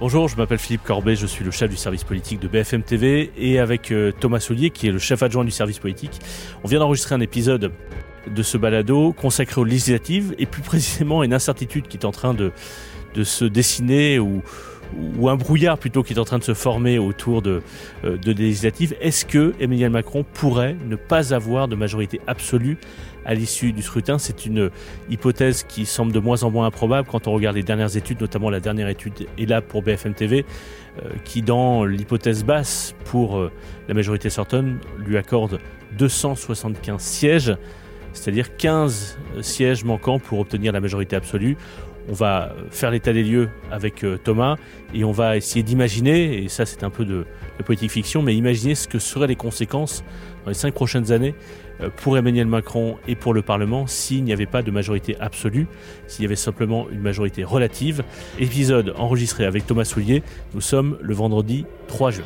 Bonjour, je m'appelle Philippe Corbet, je suis le chef du service politique de BFM TV et avec euh, Thomas Soulier qui est le chef adjoint du service politique, on vient d'enregistrer un épisode de ce balado consacré aux législatives et plus précisément à une incertitude qui est en train de, de se dessiner ou, ou un brouillard plutôt qui est en train de se former autour de, euh, de législatives. Est-ce que Emmanuel Macron pourrait ne pas avoir de majorité absolue à l'issue du scrutin? C'est une hypothèse qui semble de moins en moins improbable quand on regarde les dernières études, notamment la dernière étude est là pour BFM TV, euh, qui dans l'hypothèse basse pour euh, la majorité Sorton lui accorde 275 sièges, c'est-à-dire 15 sièges manquants pour obtenir la majorité absolue on va faire l'état des lieux avec euh, Thomas et on va essayer d'imaginer, et ça c'est un peu de, politique fiction, mais imaginer ce que seraient les conséquences dans les cinq prochaines années euh, pour Emmanuel Macron et pour le Parlement s'il n'y avait pas de majorité absolue, s'il y avait simplement une majorité relative. Épisode enregistré avec Thomas Soulier, nous sommes le vendredi 3 juin.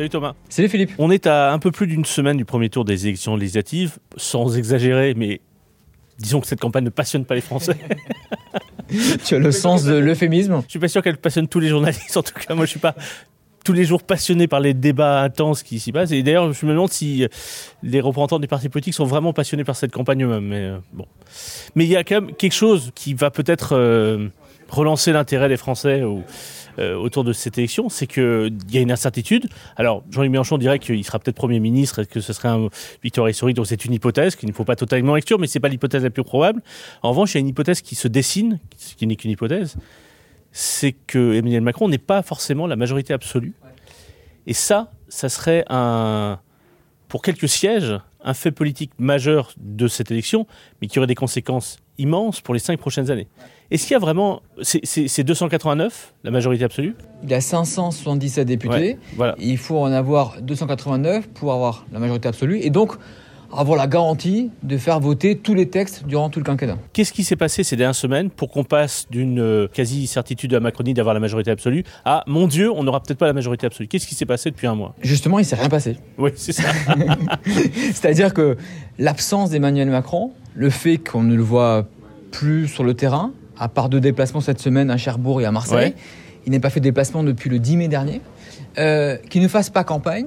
Salut Thomas. Salut Philippe. On est à un peu plus d'une semaine du premier tour des élections législatives, sans exagérer, mais disons que cette campagne ne passionne pas les Français. tu as le sens de l'euphémisme Je suis pas sûr qu'elle passionne tous les journalistes. En tout cas, moi, je suis pas tous les jours passionné par les débats intenses qui s'y passent. Et d'ailleurs, je me demande si les représentants des partis politiques sont vraiment passionnés par cette campagne eux-mêmes. Mais euh, bon, mais il y a quand même quelque chose qui va peut-être euh, relancer l'intérêt des Français euh, autour de cette élection, c'est qu'il y a une incertitude. Alors, Jean-Luc Mélenchon dirait qu'il sera peut-être Premier ministre et que ce serait une victoire historique, donc c'est une hypothèse qu'il ne faut pas totalement exclure, mais ce n'est pas l'hypothèse la plus probable. En revanche, il y a une hypothèse qui se dessine, ce qui n'est qu'une hypothèse, c'est que Emmanuel Macron n'est pas forcément la majorité absolue. Et ça, ça serait un, pour quelques sièges, un fait politique majeur de cette élection, mais qui aurait des conséquences immenses pour les cinq prochaines années. Est-ce qu'il y a vraiment. C'est 289, la majorité absolue? Il a 577 députés. Ouais, voilà. Il faut en avoir 289 pour avoir la majorité absolue. Et donc, avoir la garantie de faire voter tous les textes durant tout le quinquennat. Qu'est-ce qui s'est passé ces dernières semaines pour qu'on passe d'une euh, quasi-certitude à Macronie d'avoir la majorité absolue à mon Dieu, on n'aura peut-être pas la majorité absolue Qu'est-ce qui s'est passé depuis un mois? Justement, il ne s'est rien passé. Oui, c'est ça. C'est-à-dire que l'absence d'Emmanuel Macron, le fait qu'on ne le voit plus sur le terrain, à part deux déplacements cette semaine à Cherbourg et à Marseille, Ouais. il n'est pas fait de déplacement depuis le 10 mai dernier, euh, qu'il ne fasse pas campagne,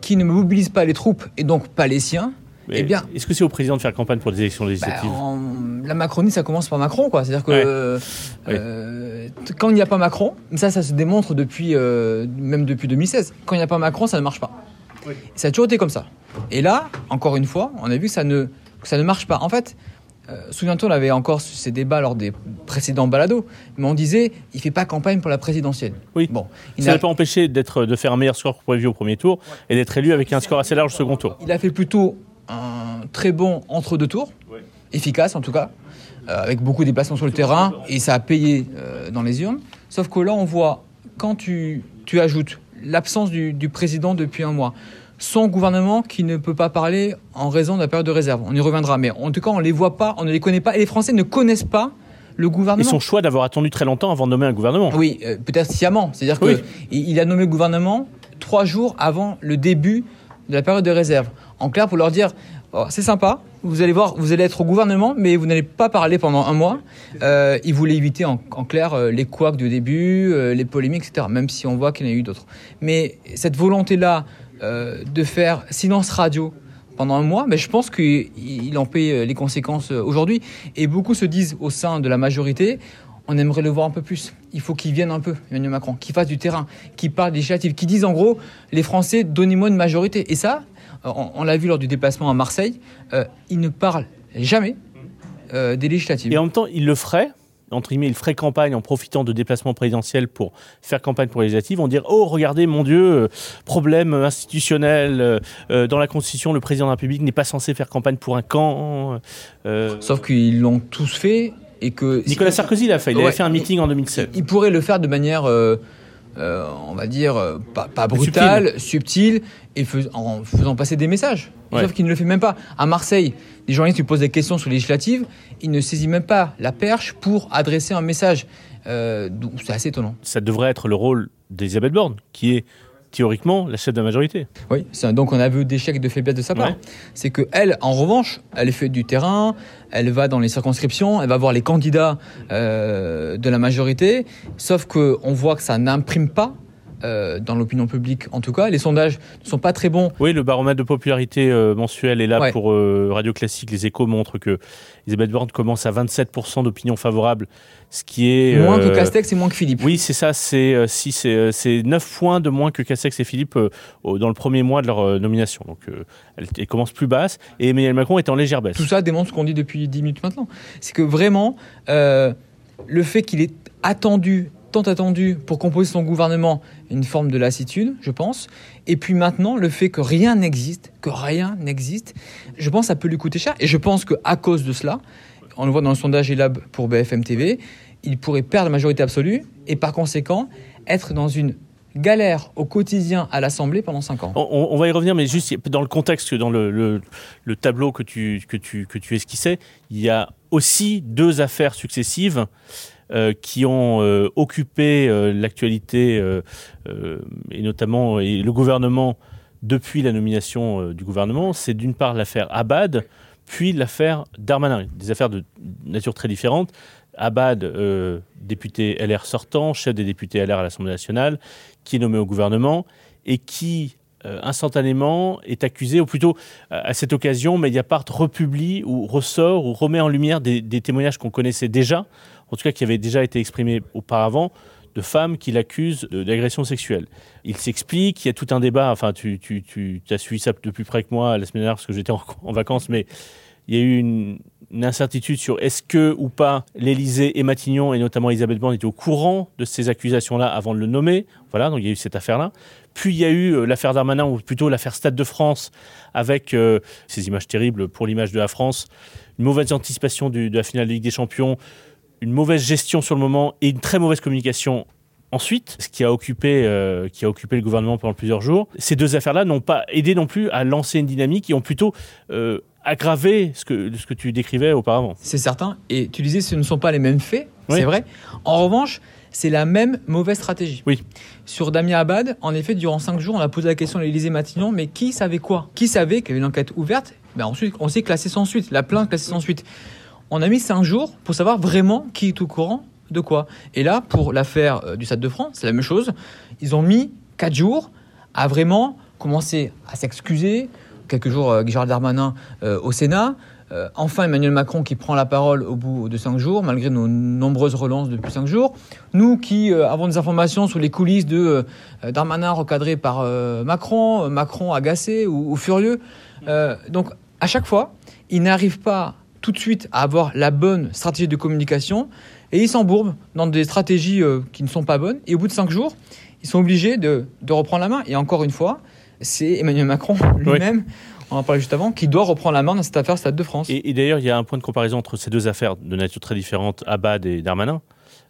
qu'il ne mobilise pas les troupes et donc pas les siens, Mais eh bien, Est-ce que c'est au président de faire campagne pour des élections Bah, législatives en- la Macronie, ça commence par Macron, quoi. C'est-à-dire que Ouais. euh, euh, quand il n'y a pas Macron, mais ça, ça se démontre depuis euh, même depuis 2016. Quand il n'y a pas Macron, ça ne marche pas. Ça a toujours été comme ça. Et là, encore une fois, on a vu que ça ne que ça ne marche pas. En fait. euh, Souviens-toi, on avait encore ces débats lors des précédents balados, mais on disait il fait pas campagne pour la présidentielle. Oui. Bon, il Ça n'a pas empêché d'être, de faire un meilleur score prévu au premier tour et d'être élu avec un score assez large au second tour. il a fait plutôt un très bon entre-deux tours, efficace en tout cas, euh, avec beaucoup de déplacements sur le terrain, et ça a payé euh, dans les urnes. Sauf que là, on voit, quand tu, tu ajoutes l'absence du, du président depuis un mois, son gouvernement qui ne peut pas parler en raison de la période de réserve, on y reviendra, mais en tout cas, on ne les voit pas, on ne les connaît pas, et les Français ne connaissent pas le Et gouvernement. son choix d'avoir attendu très longtemps avant de nommer un gouvernement. Oui, euh, peut-être sciemment. C'est-à-dire Oui. qu'il il a nommé le gouvernement trois jours avant le début de la période de réserve. En clair, pour leur dire, Oh, c'est sympa, vous allez voir, vous allez être au gouvernement, mais vous n'allez pas parler pendant un mois. Euh, il voulait éviter en, clair euh, les couacs du début, euh, les polémiques, etc. Même si on voit qu'il y en a eu d'autres. Mais cette volonté-là euh, de faire silence radio pendant un mois, mais je pense qu'il il en paie les conséquences aujourd'hui. Et beaucoup se disent au sein de la majorité, on aimerait le voir un peu plus. Il faut qu'il vienne un peu, Emmanuel Macron, qu'il fasse du terrain, qu'il parle législatives, qu'il dise en gros, les Français, donnez-moi une majorité. Et ça, on, on l'a vu lors du déplacement à Marseille, euh, il ne parle jamais euh, des législatives. Et en même temps, il le ferait, entre guillemets, il ferait campagne en profitant de déplacements présidentiels pour faire campagne pour les législatives. On dirait, oh, regardez, mon Dieu, euh, problème institutionnel. euh, euh, dans la Constitution, le président de la République n'est pas censé faire campagne pour un camp. euh, Sauf qu'ils l'ont tous fait et que... Nicolas Sarkozy l'a fait. Il avait fait un meeting en 2007. Il pourrait le faire de manière, euh, euh, on va dire, euh, pas, brutale, subtile, et fais- en faisant passer des messages. Ouais. Sauf qu'il ne le fait même pas. À Marseille, des journalistes lui posent des questions sur les législatives, il ne saisit même pas la perche pour adresser un message. Euh, c'est assez étonnant. Ça devrait être le rôle d'Elisabeth Borne, qui est théoriquement la chef de la majorité. Oui, c'est un- donc on a vu d'échec et de faiblesse de sa part. Ouais. C'est que elle, en revanche, elle fait du terrain, elle va dans les circonscriptions, elle va voir les candidats euh, de la majorité, sauf que on voit que ça n'imprime pas. Euh, dans l'opinion publique, en tout cas, les sondages ne sont pas très bons. Oui, le baromètre de popularité euh, mensuel est là Ouais. pour euh, Radio Classique. Les échos montrent que Elisabeth Borne commence à 27% d'opinion favorable, ce qui est... Moins euh, que Castex et moins que Philippe. Oui, c'est ça, c'est euh, si, c'est, euh, c'est 9 points de moins que Castex et Philippe euh, dans le premier mois de leur euh, nomination. Donc euh, elle, elle commence plus basse et Emmanuel Macron est en légère baisse. Tout ça démontre ce qu'on dit depuis 10 minutes maintenant. C'est que vraiment, euh, le fait qu'il est attendu, tant attendu pour composer son gouvernement, une forme de lassitude, je pense. Et puis maintenant, le fait que rien n'existe, que rien n'existe, je pense que ça peut lui coûter cher. Et je pense qu'à cause de cela, on le voit dans le sondage ELAB pour BFM TV, il pourrait perdre la majorité absolue et par conséquent être dans une galère au quotidien à l'Assemblée pendant 5 ans. On, va y revenir, mais juste dans le contexte, dans le, le- le tableau que tu, que, que tu esquissais, il y a aussi deux affaires successives qui ont euh, occupé euh, l'actualité euh, euh, et notamment le gouvernement depuis la nomination euh, du gouvernement. C'est d'une part l'affaire Abad, puis l'affaire Darmanin. Des affaires de nature très différente. Abad, euh, député LR sortant, chef des députés LR à l'Assemblée nationale, qui est nommé au gouvernement et qui euh, instantanément est accusé, ou plutôt euh, à cette occasion, Mediapart republie ou ressort ou remet en lumière des témoignages qu'on connaissait déjà, en tout cas qui avaient déjà été exprimés auparavant, de femmes qui l'accusent d'agression sexuelle. Il s'explique, il y a tout un débat, enfin tu, as suivi ça de plus près que moi la semaine dernière parce que j'étais en, vacances, mais il y a eu une, incertitude sur est-ce que ou pas l'Élysée et Matignon, et notamment Elisabeth Borne, étaient au courant de ces accusations-là avant de le nommer. Voilà, donc il y a eu cette affaire-là. Puis il y a eu euh, l'affaire Darmanin, ou plutôt l'affaire Stade de France, avec euh, ces images terribles pour l'image de la France, une mauvaise anticipation de la finale de Ligue des Champions, une mauvaise gestion sur le moment et une très mauvaise communication ensuite, ce qui a occupé, euh, qui a occupé le gouvernement pendant plusieurs jours. Ces deux affaires-là n'ont pas aidé non plus à lancer une dynamique, qui ont plutôt euh, aggravé ce que, ce que tu décrivais auparavant. C'est certain. Et tu disais, ce ne sont pas les mêmes faits, Oui. c'est vrai. En revanche, c'est la même mauvaise stratégie. Oui. Sur Damien Abad, en effet, durant cinq jours, on a posé la question à l'Élysée Matignon, mais qui savait quoi? Qui savait qu'il y avait une enquête ouverte? Ben Ensuite, on s'est classé sans suite, la plainte classée sans suite. On a mis cinq jours pour savoir vraiment qui est au courant de quoi. Et là, pour l'affaire euh, du Stade de France, c'est la même chose. Ils ont mis quatre jours à vraiment commencer à s'excuser. Quelques jours, euh, Gérald Darmanin euh, au Sénat. Enfin, Emmanuel Macron qui prend la parole au bout de cinq jours, malgré nos nombreuses relances depuis cinq jours. Nous qui avons des informations sur les coulisses de Darmanin recadré par Macron, Macron agacé ou, ou furieux. Donc, à chaque fois, il n'arrive pas tout de suite à avoir la bonne stratégie de communication et ils s'embourbent dans des stratégies euh, qui ne sont pas bonnes. Et au bout de cinq jours, ils sont obligés de, de reprendre la main. Et encore une fois, c'est Emmanuel Macron lui-même, on en parlait juste avant, qui doit reprendre la main dans cette affaire Stade de France. Et, et d'ailleurs, il y a un point de comparaison entre ces deux affaires de nature très différente, Abad et Darmanin.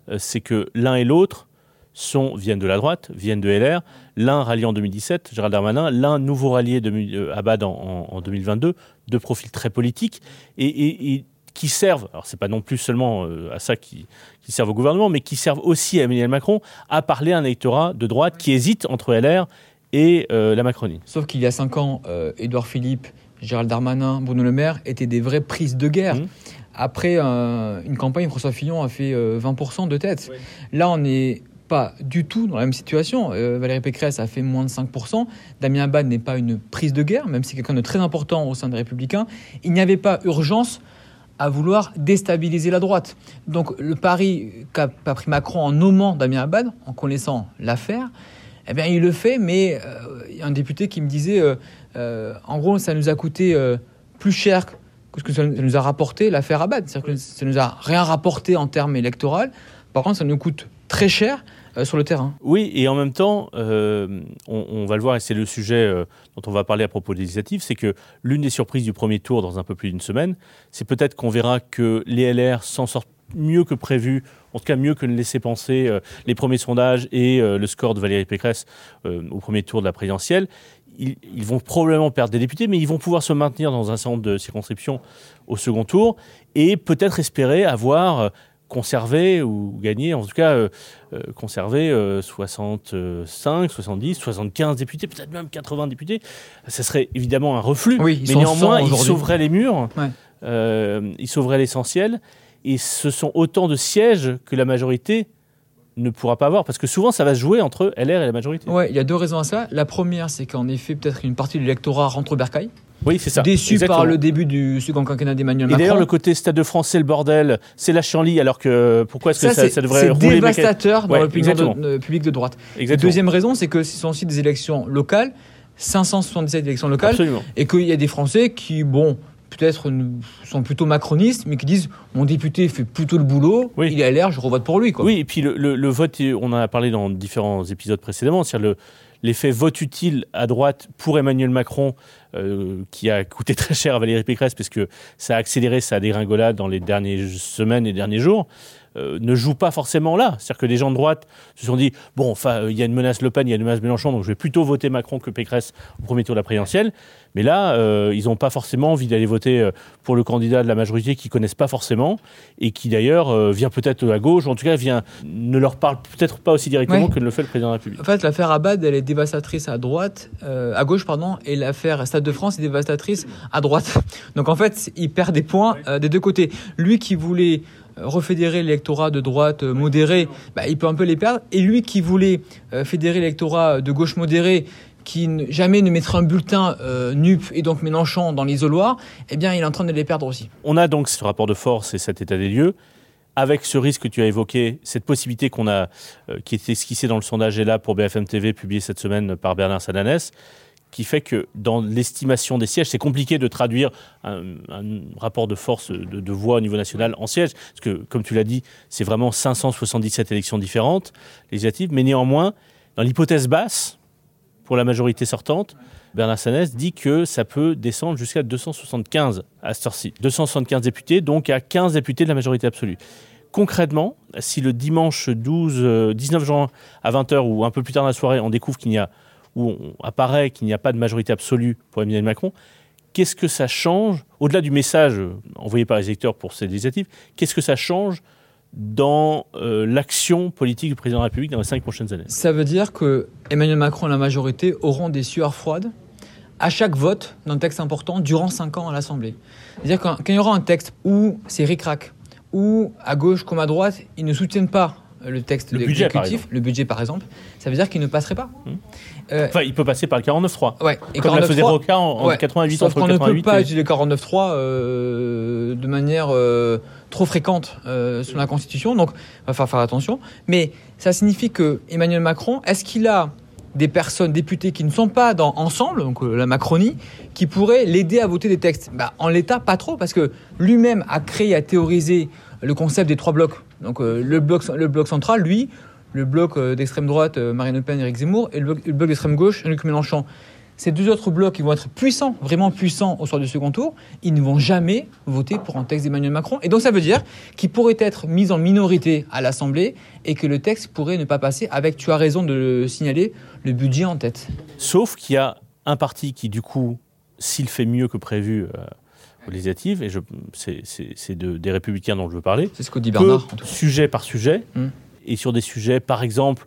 Euh, c'est que l'un et l'autre sont, viennent de la droite, viennent de LR. L'un rallié en 2017, Gérald Darmanin, l'un nouveau rallié de, euh, Abad en, en- en 2022, deux profils très politiques et, et- et qui servent, alors c'est pas non plus seulement euh, à ça qui, qui servent au gouvernement, mais qui servent aussi à Emmanuel Macron à parler à un électorat de droite qui hésite entre LR et euh, la Macronie. Sauf qu'il y a cinq ans, euh, Édouard Philippe, Gérald Darmanin, Bruno Le Maire étaient des vraies prises de guerre. Mhm. Après euh, une campagne, François Fillon a fait euh, 20% de tête. Là, on n'est pas du tout dans la même situation. Euh, Valérie Pécresse a fait moins de 5%. Damien Abad n'est pas une prise de guerre, même si c'est quelqu'un de très important au sein des Républicains. Il n'y avait pas urgence à vouloir déstabiliser la droite. Donc le pari qu'a pris Macron en nommant Damien Abad, en connaissant l'affaire, eh bien il le fait, mais euh, il y a un député qui me disait, euh, euh, en gros, ça nous a coûté plus cher que ce que ça nous a rapporté l'affaire Abad. C'est-à-dire que ça nous a rien rapporté en termes électoraux. Par contre, ça nous coûte très cher euh, sur le terrain. Oui, et en même temps, euh, on, va le voir, et c'est le sujet euh, dont on va parler à propos des législatives, c'est que l'une des surprises du premier tour dans un peu plus d'une semaine, c'est peut-être qu'on verra que les LR s'en sortent mieux que prévu, en tout cas mieux que ne laissaient penser les premiers sondages et le score de Valérie Pécresse au premier tour de la présidentielle. Ils, vont probablement perdre des députés, mais ils vont pouvoir se maintenir dans un certain nombre de circonscriptions au second tour et peut-être espérer avoir conserver ou gagner, en tout cas euh, euh, conserver 65, 70, 75 députés, peut-être même 80 députés. Ça serait évidemment un reflux, Oui, mais néanmoins, 100 ils sauveraient les murs, Ouais. euh, ils sauveraient l'essentiel, et ce sont autant de sièges que la majorité ne pourra pas avoir, parce que souvent ça va se jouer entre LR et la majorité. Ouais, il y a deux raisons à ça. La première, c'est qu'en effet, peut-être une partie de l'électorat rentre au bercail, Oui, c'est ça. déçu Exactement. par le début du second quinquennat d'Emmanuel Et d'ailleurs, Macron. le côté Stade de France, c'est le bordel, c'est la chienlit, alors que pourquoi est-ce que ça, c'est ça devrait c'est rouler méca- dévastateur dans Ouais, l'opinion exactement. de- de- publique de droite. Exactement. Deuxième raison, c'est que ce sont aussi des élections locales, 577 élections locales, Absolument. et qu'il y a des Français qui, bon, peut-être sont plutôt macronistes, mais qui disent mon député fait plutôt le boulot, Oui. il est à l'air, je revote pour lui. Quoi. Oui, et puis le, le- le vote, on en a parlé dans différents épisodes précédemment, c'est-à-dire le- l'effet vote utile à droite pour Emmanuel Macron, euh, qui a coûté très cher à Valérie Pécresse, parce que ça a accéléré sa dégringolade dans les dernières semaines et derniers jours, euh, ne joue pas forcément là. C'est-à-dire que les gens de droite se sont dit, bon, enfin, euh, il y a une menace Le Pen, il y a une menace Mélenchon, donc je vais plutôt voter Macron que Pécresse au premier tour de la présidentielle. Mais là, euh, ils n'ont pas forcément envie d'aller voter pour le candidat de la majorité qu'ils connaissent pas forcément et qui d'ailleurs vient peut-être à gauche, ou en tout cas vient, ne leur parle peut-être pas aussi directement Ouais. que ne le fait le président de la République. En fait, l'affaire Abad, elle est dévastatrice à droite, à gauche, pardon, et l'affaire Stade de France est dévastatrice à droite. Donc en fait, il perd des points des deux côtés. Lui qui voulait refédérer l'électorat de droite euh, modéré, bah, il peut un peu les perdre. Et lui qui voulait euh, fédérer l'électorat de gauche modéré, qui jamais ne mettrait un bulletin euh, NUP et donc Mélenchon dans l'isoloir, eh bien, il est en train de les perdre aussi. On a donc ce rapport de force et cet état des lieux. Avec ce risque que tu as évoqué, cette possibilité qu'on a, euh, qui est esquissée dans le sondage est là pour BFM TV, publié cette semaine par Bernard Sananès, qui fait que dans l'estimation des sièges, c'est compliqué de traduire un, rapport de force de, voix au niveau national en sièges, parce que, comme tu l'as dit, c'est vraiment 577 élections différentes, législatives, mais néanmoins, dans l'hypothèse basse, pour la majorité sortante, Bernard Sanès dit que ça peut descendre jusqu'à 275 à cette heure-ci. 275 députés, donc à 15 députés de la majorité absolue. Concrètement, si le dimanche 12, euh, 19 juin à 20h ou un peu plus tard dans la soirée, on découvre qu'il n'y a, ou on apparaît qu'il n'y a pas de majorité absolue pour Emmanuel Macron, qu'est-ce que ça change, au-delà du message euh, envoyé par les électeurs pour ces législatives, qu'est-ce que ça change dans euh, l'action politique du président de la République dans les cinq prochaines années? Ça veut dire que Emmanuel Macron et la majorité auront des sueurs froides à chaque vote d'un texte important durant 5 ans à l'Assemblée. C'est-à-dire quand, quand il y aura un texte où c'est ric-rac, où à gauche comme à droite, ils ne soutiennent pas le texte Le de l'exécutif, le budget par exemple, ça veut dire qu'il ne passerait pas. Hmm. Euh, Enfin, il peut passer par le 49-3. ouais. Et Comme l'a 49.3, faisait Roca en, Ouais. 88 Sauf entre qu'on ne peut 88 pas et- utiliser le 49.3 euh, de manière euh, trop fréquente euh, sur la Constitution, donc il va falloir faire attention. Mais ça signifie que Emmanuel Macron, est-ce qu'il a des personnes députés qui ne sont pas dans Ensemble, donc la Macronie, qui pourraient l'aider à voter des textes? Bah, En l'état, pas trop, parce que lui-même a créé, a théorisé le concept des trois blocs. Donc euh, le, bloc, le bloc central, lui, le bloc euh, d'extrême droite, euh, Marine Le Pen, Éric Zemmour, et le bloc, d'extrême gauche, Luc Mélenchon. Ces deux autres blocs, ils vont être puissants, vraiment puissants au soir du second tour. Ils ne vont jamais voter pour un texte d'Emmanuel Macron. Et donc ça veut dire qu'il pourrait être mis en minorité à l'Assemblée et que le texte pourrait ne pas passer avec, tu as raison de le signaler, le budget en tête. Sauf qu'il y a un parti qui, du coup, s'il fait mieux que prévu aux législatives, et je- c'est- c'est c'est de- des républicains dont je veux parler, C'est ce que dit Bernard. en tout cas. sujet par sujet, Hmm. et sur des sujets, par exemple,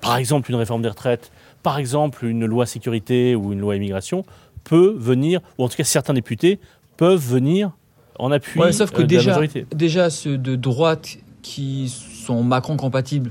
par exemple une réforme des retraites, par exemple une loi sécurité ou une loi immigration, peut venir, ou en tout cas certains députés peuvent venir en appui Ouais, sauf que euh, de la déjà, majorité. déjà, ceux de droite qui sont Macron compatibles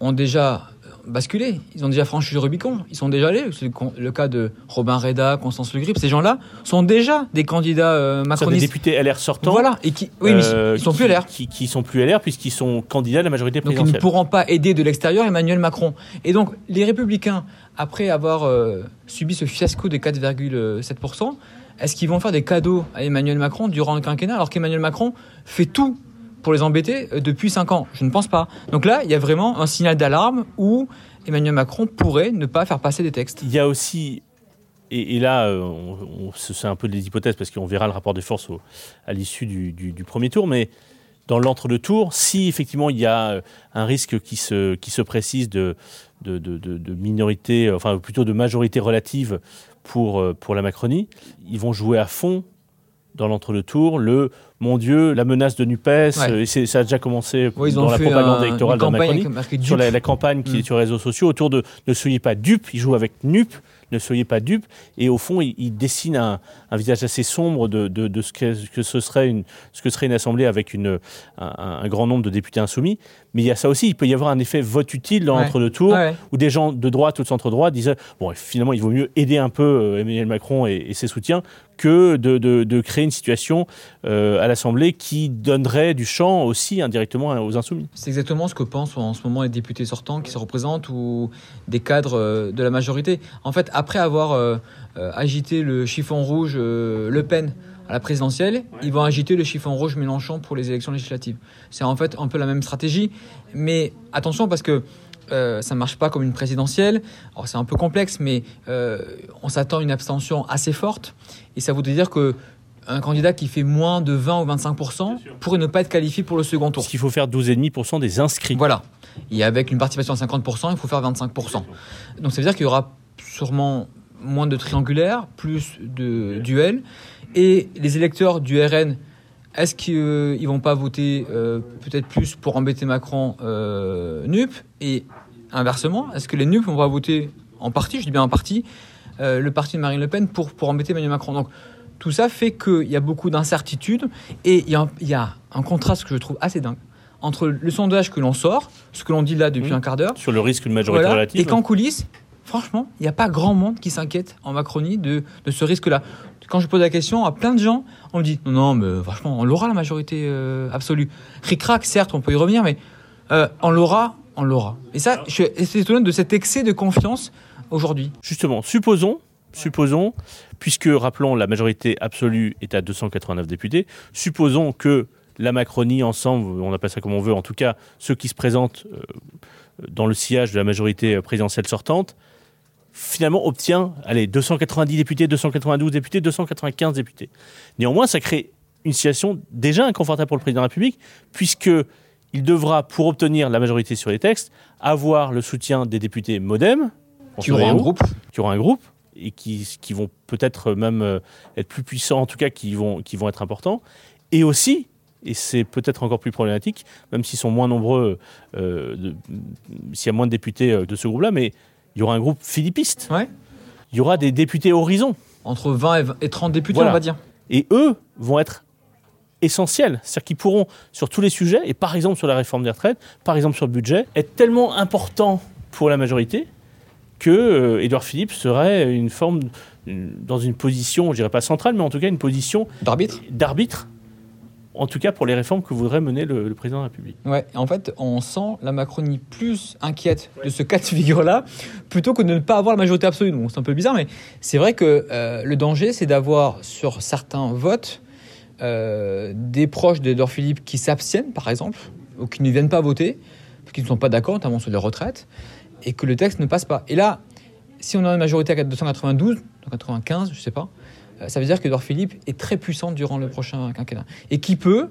ont déjà basculé. Ils ont déjà franchi le Rubicon. Ils sont déjà allés. C'est le, cas de Robin Reda, Constance Le Grip. Ces gens-là sont déjà des candidats euh, Sur des macronistes. députés LR sortants, Voilà. Et qui, oui, mais euh, ils sont qui- plus LR. Qui, qui sont plus LR puisqu'ils sont candidats à la majorité Donc ils ne présidentielle. pourront pas aider de l'extérieur Emmanuel Macron. Et donc les républicains, après avoir euh, subi ce fiasco de 4,7%, est-ce qu'ils vont faire des cadeaux à Emmanuel Macron durant le quinquennat alors qu'Emmanuel Macron fait tout pour les embêter euh, depuis 5 ans Je ne pense pas. Donc là, il y a vraiment un signal d'alarme où Emmanuel Macron pourrait ne pas faire passer des textes. Il y a aussi, et, là, euh, c'est un peu des hypothèses parce qu'on verra le rapport de force au- à l'issue du, premier tour, mais dans l'entre-deux-tours, si effectivement il y a euh, un risque qui se, qui se précise de, de, de- minorité, euh, enfin plutôt de majorité relative pour, euh, pour la Macronie, ils vont jouer à fond dans l'entre-deux-tours le mon Dieu, la menace de Nupes, euh, et ça a déjà commencé Ouais, ils dans la propagande un- électorale de Macronie, sur la, campagne qui Mm. est sur les réseaux sociaux autour de ne soyez pas dupes. Il joue avec Nup, ne soyez pas dupes, et au fond, il, il dessine un, un visage assez sombre de, de- de ce, que, ce que ce serait une, ce que serait une assemblée avec une, un, un grand nombre de députés insoumis. Mais il y a ça aussi, il peut y avoir un effet vote utile dans Ouais. l'entre-deux tours Ouais. où des gens de droite ou de centre-droit disaient bon finalement il vaut mieux aider un peu euh, Emmanuel Macron et, et ses soutiens que de, de- de créer une situation euh, à l'Assemblée qui donnerait du champ aussi indirectement aux insoumis. C'est exactement ce que pensent en ce moment les députés sortants qui se représentent ou des cadres euh, de la majorité. En fait, après avoir euh, agité le chiffon rouge euh, Le Pen à la présidentielle, ils vont agiter le chiffon rouge Mélenchon pour les élections législatives. C'est en fait un peu la même stratégie, mais attention parce que euh, ça ne marche pas comme une présidentielle. Alors c'est un peu complexe, mais euh, on s'attend à une abstention assez forte, et ça voudrait dire que un candidat qui fait moins de 20 ou 25 pourrait ne pas être qualifié pour le second tour. Parce qu'il faut faire 12,5% des inscrits. Voilà. Et avec une participation à 50%, il faut faire 25%. Donc ça veut dire qu'il y aura sûrement moins de triangulaires, plus de duels. Et les électeurs du RN, est-ce qu'ils ne vont pas voter euh, peut-être plus pour embêter Macron euh, NUP? Et inversement, est-ce que les NUP vont pas voter en partie, je dis bien en partie, euh, le parti de Marine Le Pen pour, pour embêter Emmanuel Macron? Donc tout ça fait qu'il y a beaucoup d'incertitudes et il y, a un- il y a un contraste que je trouve assez dingue entre le sondage que l'on sort, ce que l'on dit là depuis Mhm. un quart d'heure, Sur le risque d'une majorité voilà, relative. et qu'en coulisses, franchement, il n'y a pas grand monde qui s'inquiète en Macronie de, de ce risque-là. Quand je pose la question à plein de gens, on me dit non, non, mais franchement, on l'aura la majorité euh, absolue. Ric-rac, certes, on peut y revenir, mais euh, on l'aura, on l'aura. Et ça, je suis étonné de cet excès de confiance aujourd'hui. Justement, supposons, supposons, puisque rappelons la majorité absolue est à 289 députés, supposons que la Macronie ensemble, on appelle ça comme on veut, en tout cas ceux qui se présentent euh, dans le sillage de la majorité euh, présidentielle sortante, finalement obtient, allez, 290 députés, 292 députés, 295 députés. Néanmoins, ça crée une situation déjà inconfortable pour le président de la République, puisque il devra, pour obtenir la majorité sur les textes, avoir le soutien des députés MoDem, Qui aura un groupe. qui aura un groupe et qui, qui vont peut-être même euh, être plus puissants, en tout cas qui vont, qui vont être importants, et aussi, et c'est peut-être encore plus problématique, même s'ils sont moins nombreux, euh, s'il y a moins de députés euh, de ce groupe-là, mais il y aura un groupe philippiste, Ouais. il y aura des députés horizon, Entre 20 et, 20 et 30 députés, Voilà. on va dire. et eux vont être essentiels, c'est-à-dire qu'ils pourront, sur tous les sujets, et par exemple sur la réforme des retraites, par exemple sur le budget, être tellement importants pour la majorité que euh, Édouard Philippe serait une forme, une- dans une position, je dirais pas centrale, mais en tout cas une position D'arbitre d'arbitre, en tout cas pour les réformes que voudrait mener le, président de la République. Ouais, en fait, on sent la Macronie plus inquiète de ce cas de figure-là, plutôt que de ne pas avoir la majorité absolue. C'est un peu bizarre, mais c'est vrai que euh, le danger, c'est d'avoir sur certains votes euh, des proches d'Edouard Philippe qui s'abstiennent, par exemple, ou qui ne viennent pas voter, parce qu'ils ne sont pas d'accord, notamment sur les retraites, et que le texte ne passe pas. Et là, si on a une majorité à 292, 295, je sais pas, ça veut dire qu'Edouard Philippe est très puissant durant le prochain quinquennat. Et qui peut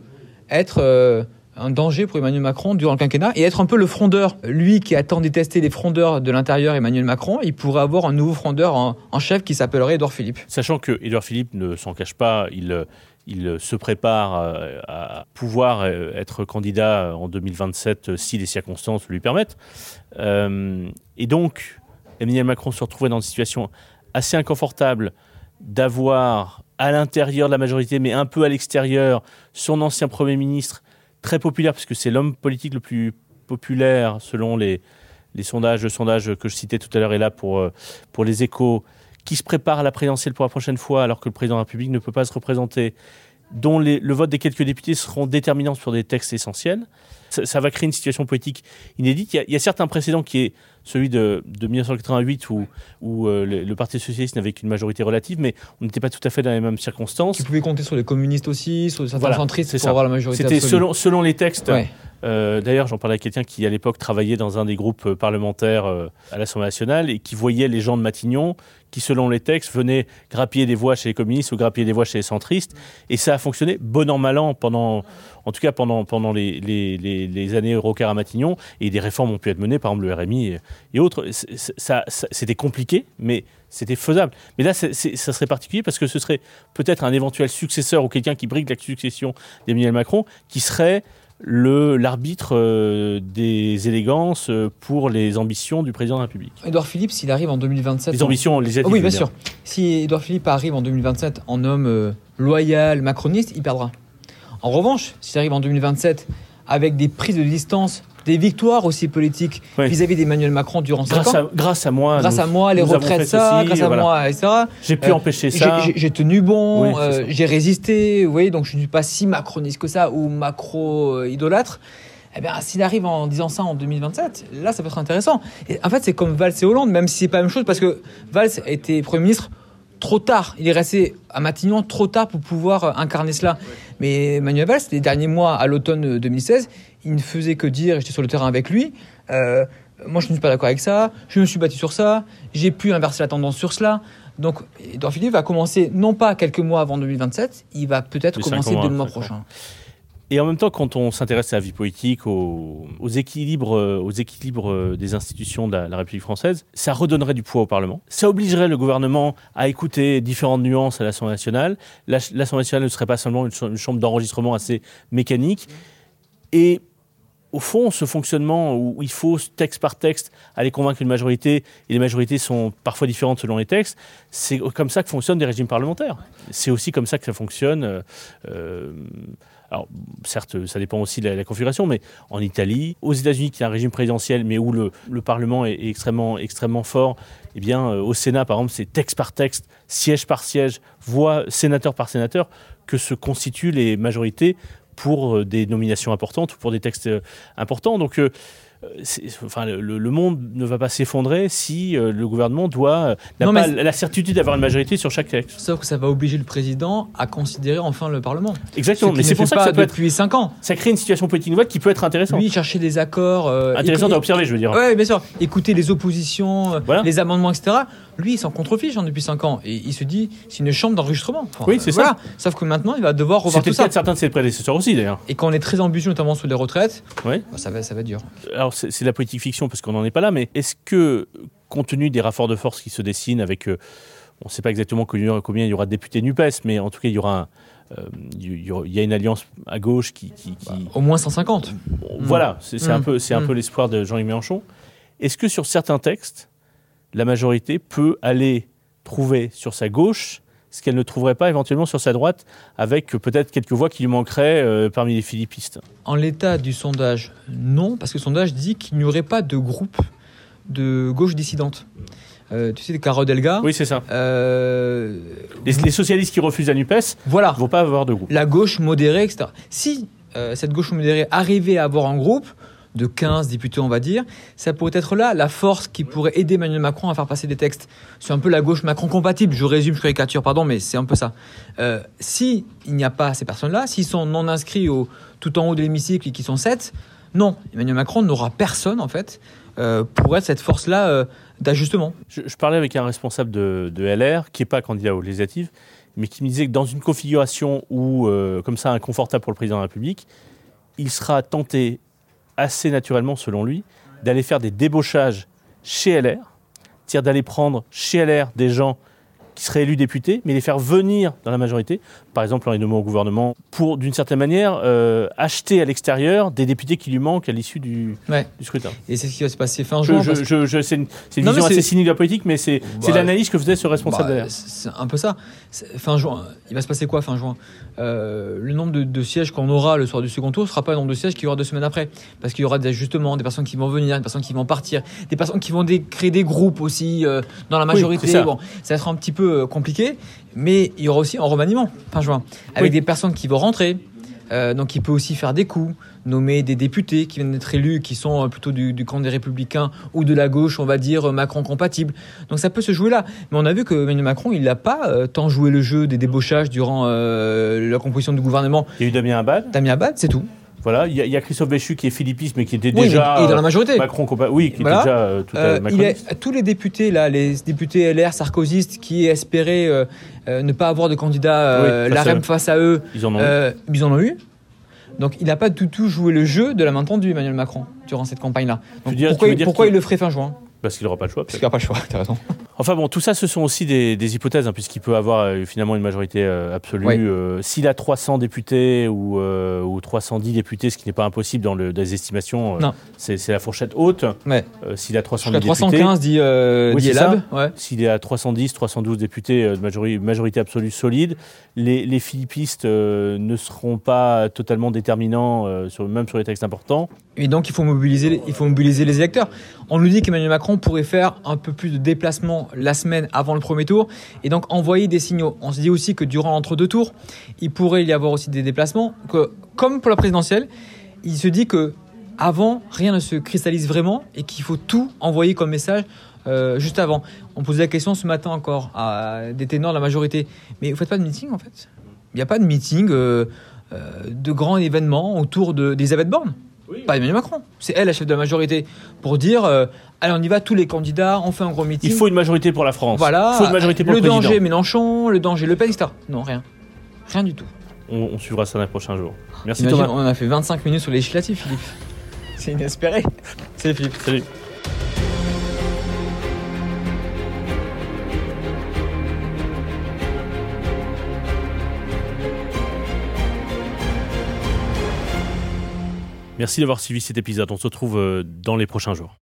être euh, un danger pour Emmanuel Macron durant le quinquennat et être un peu le frondeur. Lui qui a tant détesté les frondeurs de l'intérieur, Emmanuel Macron, il pourrait avoir un nouveau frondeur en, chef qui s'appellerait Edouard Philippe. Sachant que Édouard Philippe ne s'en cache pas, il, se prépare euh, à pouvoir euh, être candidat en 2027 euh, si les circonstances lui permettent. Et donc, Emmanuel Macron se retrouvait dans une situation assez inconfortable d'avoir à l'intérieur de la majorité, mais un peu à l'extérieur, son ancien Premier ministre, très populaire, puisque c'est l'homme politique le plus populaire selon les, les sondages, le sondage que je citais tout à l'heure est là pour, euh, pour les échos, qui se prépare à la présidentielle pour la prochaine fois alors que le président de la République ne peut pas se représenter, dont le vote des quelques députés seront déterminants sur des textes essentiels. Ça, va créer une situation politique inédite. Il y a, il y a certes un précédent qui est celui de, de 1988 où, où euh, le, le Parti socialiste n'avait qu'une majorité relative, mais on n'était pas tout à fait dans les mêmes circonstances. Qui pouvait compter sur les communistes aussi, sur certains Voilà, centristes pour ça. avoir la majorité C'était selon, selon les textes, Ouais. Euh, D'ailleurs, j'en parlais à quelqu'un qui, à l'époque, travaillait dans un des groupes euh, parlementaires euh, à l'Assemblée nationale et qui voyait les gens de Matignon qui, selon les textes, venaient grappiller des voix chez les communistes ou grappiller des voix chez les centristes. Et ça a fonctionné bon an, mal an, pendant, en tout cas pendant, pendant les, années Rocard à Matignon. Et des réformes ont pu être menées, par exemple le RMI et, autres. C'était compliqué, mais c'était faisable. Mais là, ça serait particulier parce que ce serait peut-être un éventuel successeur ou quelqu'un qui brigue la succession d'Emmanuel Macron qui serait l'arbitre euh, des élégances euh, pour les ambitions du président de la République. Édouard Philippe, s'il arrive en 2027. Les ambitions législatives. Ah oui, je bien sûr. Si Édouard Philippe arrive en 2027 en homme euh, loyal, macroniste, il perdra. En revanche, s'il arrive en 2027 avec des prises de distance, des victoires aussi politiques Oui. vis-à-vis d'Emmanuel Macron durant 5 Grâce ans, à, grâce à moi. grâce nous- à moi, les retraites, ça, ceci, grâce à moi, etc. J'ai pu Euh, empêcher ça. J'ai tenu bon, Oui, euh, ça. j'ai résisté, vous voyez, donc je ne suis pas si macroniste que ça ou macro-idolâtre. Eh bien, s'il arrive en disant ça en 2027, là, ça peut être intéressant. Et en fait, c'est comme Valls et Hollande, même si c'est pas la même chose, parce que Valls a été Premier ministre trop tard. Il est resté à Matignon trop tard pour pouvoir euh, incarner cela. Mais Emmanuel Valls, les derniers mois, à l'automne 2016, il ne faisait que dire, j'étais sur le terrain avec lui, euh, moi je ne suis pas d'accord avec ça, je me suis battu sur ça, j'ai pu inverser la tendance sur cela. Donc, Edouard Philippe va commencer non pas quelques mois avant 2027, il va peut-être commencer dès le mois prochain. Et en même temps, quand on s'intéresse à la vie politique, aux, équilibres, euh, aux équilibres euh, des institutions de la, République française, ça redonnerait du poids au Parlement. Ça obligerait le gouvernement à écouter différentes nuances à l'Assemblée nationale. La- L'Assemblée nationale ne serait pas seulement une, une chambre d'enregistrement assez mécanique. Et au fond, ce fonctionnement où il faut texte par texte aller convaincre une majorité, et les majorités sont parfois différentes selon les textes, c'est comme ça que fonctionnent des régimes parlementaires. C'est aussi comme ça que ça fonctionne. euh, euh, alors, certes, ça dépend aussi de la, configuration, mais en Italie, aux États-Unis, qui est un régime présidentiel, mais où le, le Parlement est, est extrêmement, extrêmement fort, eh bien, euh, au Sénat, par exemple, c'est texte par texte, siège par siège, voix sénateur par sénateur, que se constituent les majorités pour euh, des nominations importantes ou pour des textes euh, importants. Donc, euh, enfin, le, le monde ne va pas s'effondrer si euh, le gouvernement doit euh, n'a Non, pas la certitude d'avoir une majorité sur chaque texte. Sauf que ça va obliger le président à considérer enfin le Parlement. Exactement. Ce Mais c'est pour ça que ça peut être, depuis 5 ans. ça crée une situation politique nouvelle qui peut être intéressante. Lui, chercher des accords. euh, Intéressant écouter- à observer, je veux dire. Ouais, bien sûr. Écouter les oppositions, Voilà. les amendements, etc. Lui, il s'en contrefiche hein, depuis 5 ans. Et il se dit, c'est une chambre d'enregistrement. Enfin, Oui, c'est voilà. Sauf que maintenant, il va devoir revoir C'était tout ça. peut-être certains de ses prédécesseurs aussi, d'ailleurs. Et quand on est très ambitieux, notamment sur les retraites, Oui. bah, ça, va, ça va être dur. Alors, c'est la politique fiction parce qu'on n'en est pas là, mais est-ce que, compte tenu des rapports de force qui se dessinent avec. euh, on ne sait pas exactement combien, il y aura de députés NUPES, mais en tout cas, il y aura. un, euh, il y a une alliance à gauche qui. qui- qui- Au moins 150. Bon, Voilà, c'est un Mm. peu, c'est un Mm. peu l'espoir de Jean-Luc Mélenchon. Est-ce que sur certains textes, la majorité peut aller trouver sur sa gauche ce qu'elle ne trouverait pas éventuellement sur sa droite, avec peut-être quelques voix qui lui manqueraient euh, parmi les philippistes En l'état du sondage, non, parce que le sondage dit qu'il n'y aurait pas de groupe de gauche dissidente. Euh, tu sais, Caro Delga. Oui, c'est ça. euh, Les, les socialistes qui refusent la NUPES voilà. ne vont pas avoir de groupe. la gauche modérée, etc. Si cette gauche modérée arrivait à avoir un groupe de 15 députés, on va dire, ça pourrait être là la force qui pourrait aider Emmanuel Macron à faire passer des textes. C'est un peu la gauche Macron compatible. Je résume, je caricature, pardon, mais c'est un peu ça. Euh, si il n'y a pas ces personnes-là, s'ils sont non inscrits au, tout en haut de l'hémicycle et qui sont 7, non, Emmanuel Macron n'aura personne, en fait, euh, pour être cette force-là euh, d'ajustement. Je, je parlais avec un responsable de, de LR, qui n'est pas candidat aux législatives, mais qui me disait que dans une configuration où, euh, comme ça, inconfortable pour le président de la République, il sera tenté assez naturellement, selon lui, d'aller faire des débauchages chez LR, c'est-à-dire d'aller prendre chez LR des gens qui seraient élus députés, mais les faire venir dans la majorité, par exemple en les nommant au gouvernement, pour, d'une certaine manière, euh, acheter à l'extérieur des députés qui lui manquent à l'issue du, Ouais. du scrutin. Et c'est ce qui va se passer fin juin. je- parce que- je- je- c'est une, Non, vision assez cynique de la politique, mais c'est c'est Bah, l'analyse que faisait ce responsable Bah, derrière. c'est un peu ça. Fin juin, il va se passer quoi fin juin? Euh, Le nombre de, de sièges qu'on aura le soir du second tour ne sera pas le nombre de sièges qu'il y aura deux semaines après. Parce qu'il y aura des ajustements, des personnes qui vont venir, des personnes qui vont partir, des personnes qui vont créer des groupes aussi euh, dans la majorité. Bon, ça va être un petit peu euh, compliqué, mais il y aura aussi un remaniement fin juin. Avec Oui. des personnes qui vont rentrer. Euh, donc il peut aussi faire des coups, nommer des députés qui viennent d'être élus, qui sont euh, plutôt du, du camp des républicains ou de la gauche, on va dire, Macron compatible. Donc ça peut se jouer là. Mais on a vu que Emmanuel Macron, il n'a pas euh, tant joué le jeu des débauchages durant euh, la composition du gouvernement. Il y a eu Damien Abad. Damien Abad, c'est tout. Voilà, il y, a- il y a Christophe Béchu qui est philippiste, mais qui était Oui, déjà est dans la euh, majorité. Macron, compa- oui, qui Voilà. était déjà euh, tout à Euh, il est, tous les députés là, les députés LR, sarkozystes, qui espéraient euh, euh, ne pas avoir de candidat euh, Oui, face à l'AREM eux. face à eux, Ils en ont. euh, ils en ont eu. Donc il n'a pas du tout joué le jeu de la main tendue, Emmanuel Macron, durant cette campagne-là. Dire- pourquoi il, pourquoi il le ferait fin juin? Parce qu'il n'aura pas le choix. Parce qu'il n'y a pas le choix, t'as raison. Enfin bon, tout ça, ce sont aussi des, des hypothèses, hein, puisqu'il peut avoir euh, finalement une majorité euh, absolue. Oui. Euh, S'il a 300 députés ou, euh, ou 310 députés, ce qui n'est pas impossible dans, le, dans les estimations, c'est la fourchette haute. Ouais. S'il a 300 Jusqu'à députés, 315 dit, euh, Oui. Ouais. s'il est à 310, 312 députés majorité absolue solide, les, les philippistes ne seront pas totalement déterminants, sur, même sur les textes importants. Et donc il faut mobiliser, il faut mobiliser les électeurs. On nous dit qu'Emmanuel Macron pourrait faire un peu plus de déplacements la semaine avant le premier tour et donc envoyer des signaux. On se dit aussi que durant l'entre-deux tours, il pourrait y avoir aussi des déplacements. Que, comme pour la présidentielle, il se dit que avant rien ne se cristallise vraiment et qu'il faut tout envoyer comme message. euh, juste avant, on posait la question ce matin encore à des ténors de la majorité. Mais vous faites pas de meeting en fait? Il n'y a pas de meeting euh, euh, de grands événements autour de- d'Elisabeth Pas Emmanuel Macron. C'est elle la chef de la majorité pour dire euh, allez on y va tous les candidats, on fait un gros meeting. Il faut une majorité pour la France. voilà. Il faut une majorité pour le, le danger président. Mélenchon, le danger Le Pen, etc. Non rien, rien du tout. On, on suivra ça dans les prochains jours. Merci Imagine, Thomas. on a fait 25 minutes sur les législatives, Philippe. C'est inespéré. C'est Philippe. Salut. Merci d'avoir suivi cet épisode. On se retrouve euh, dans les prochains jours.